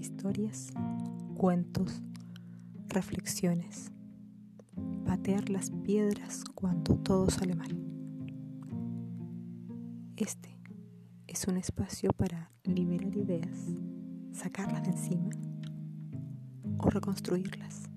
historias, cuentos, reflexiones, patear las piedras cuando todo sale mal. Este es un espacio para liberar ideas, sacarlas de encima o reconstruirlas.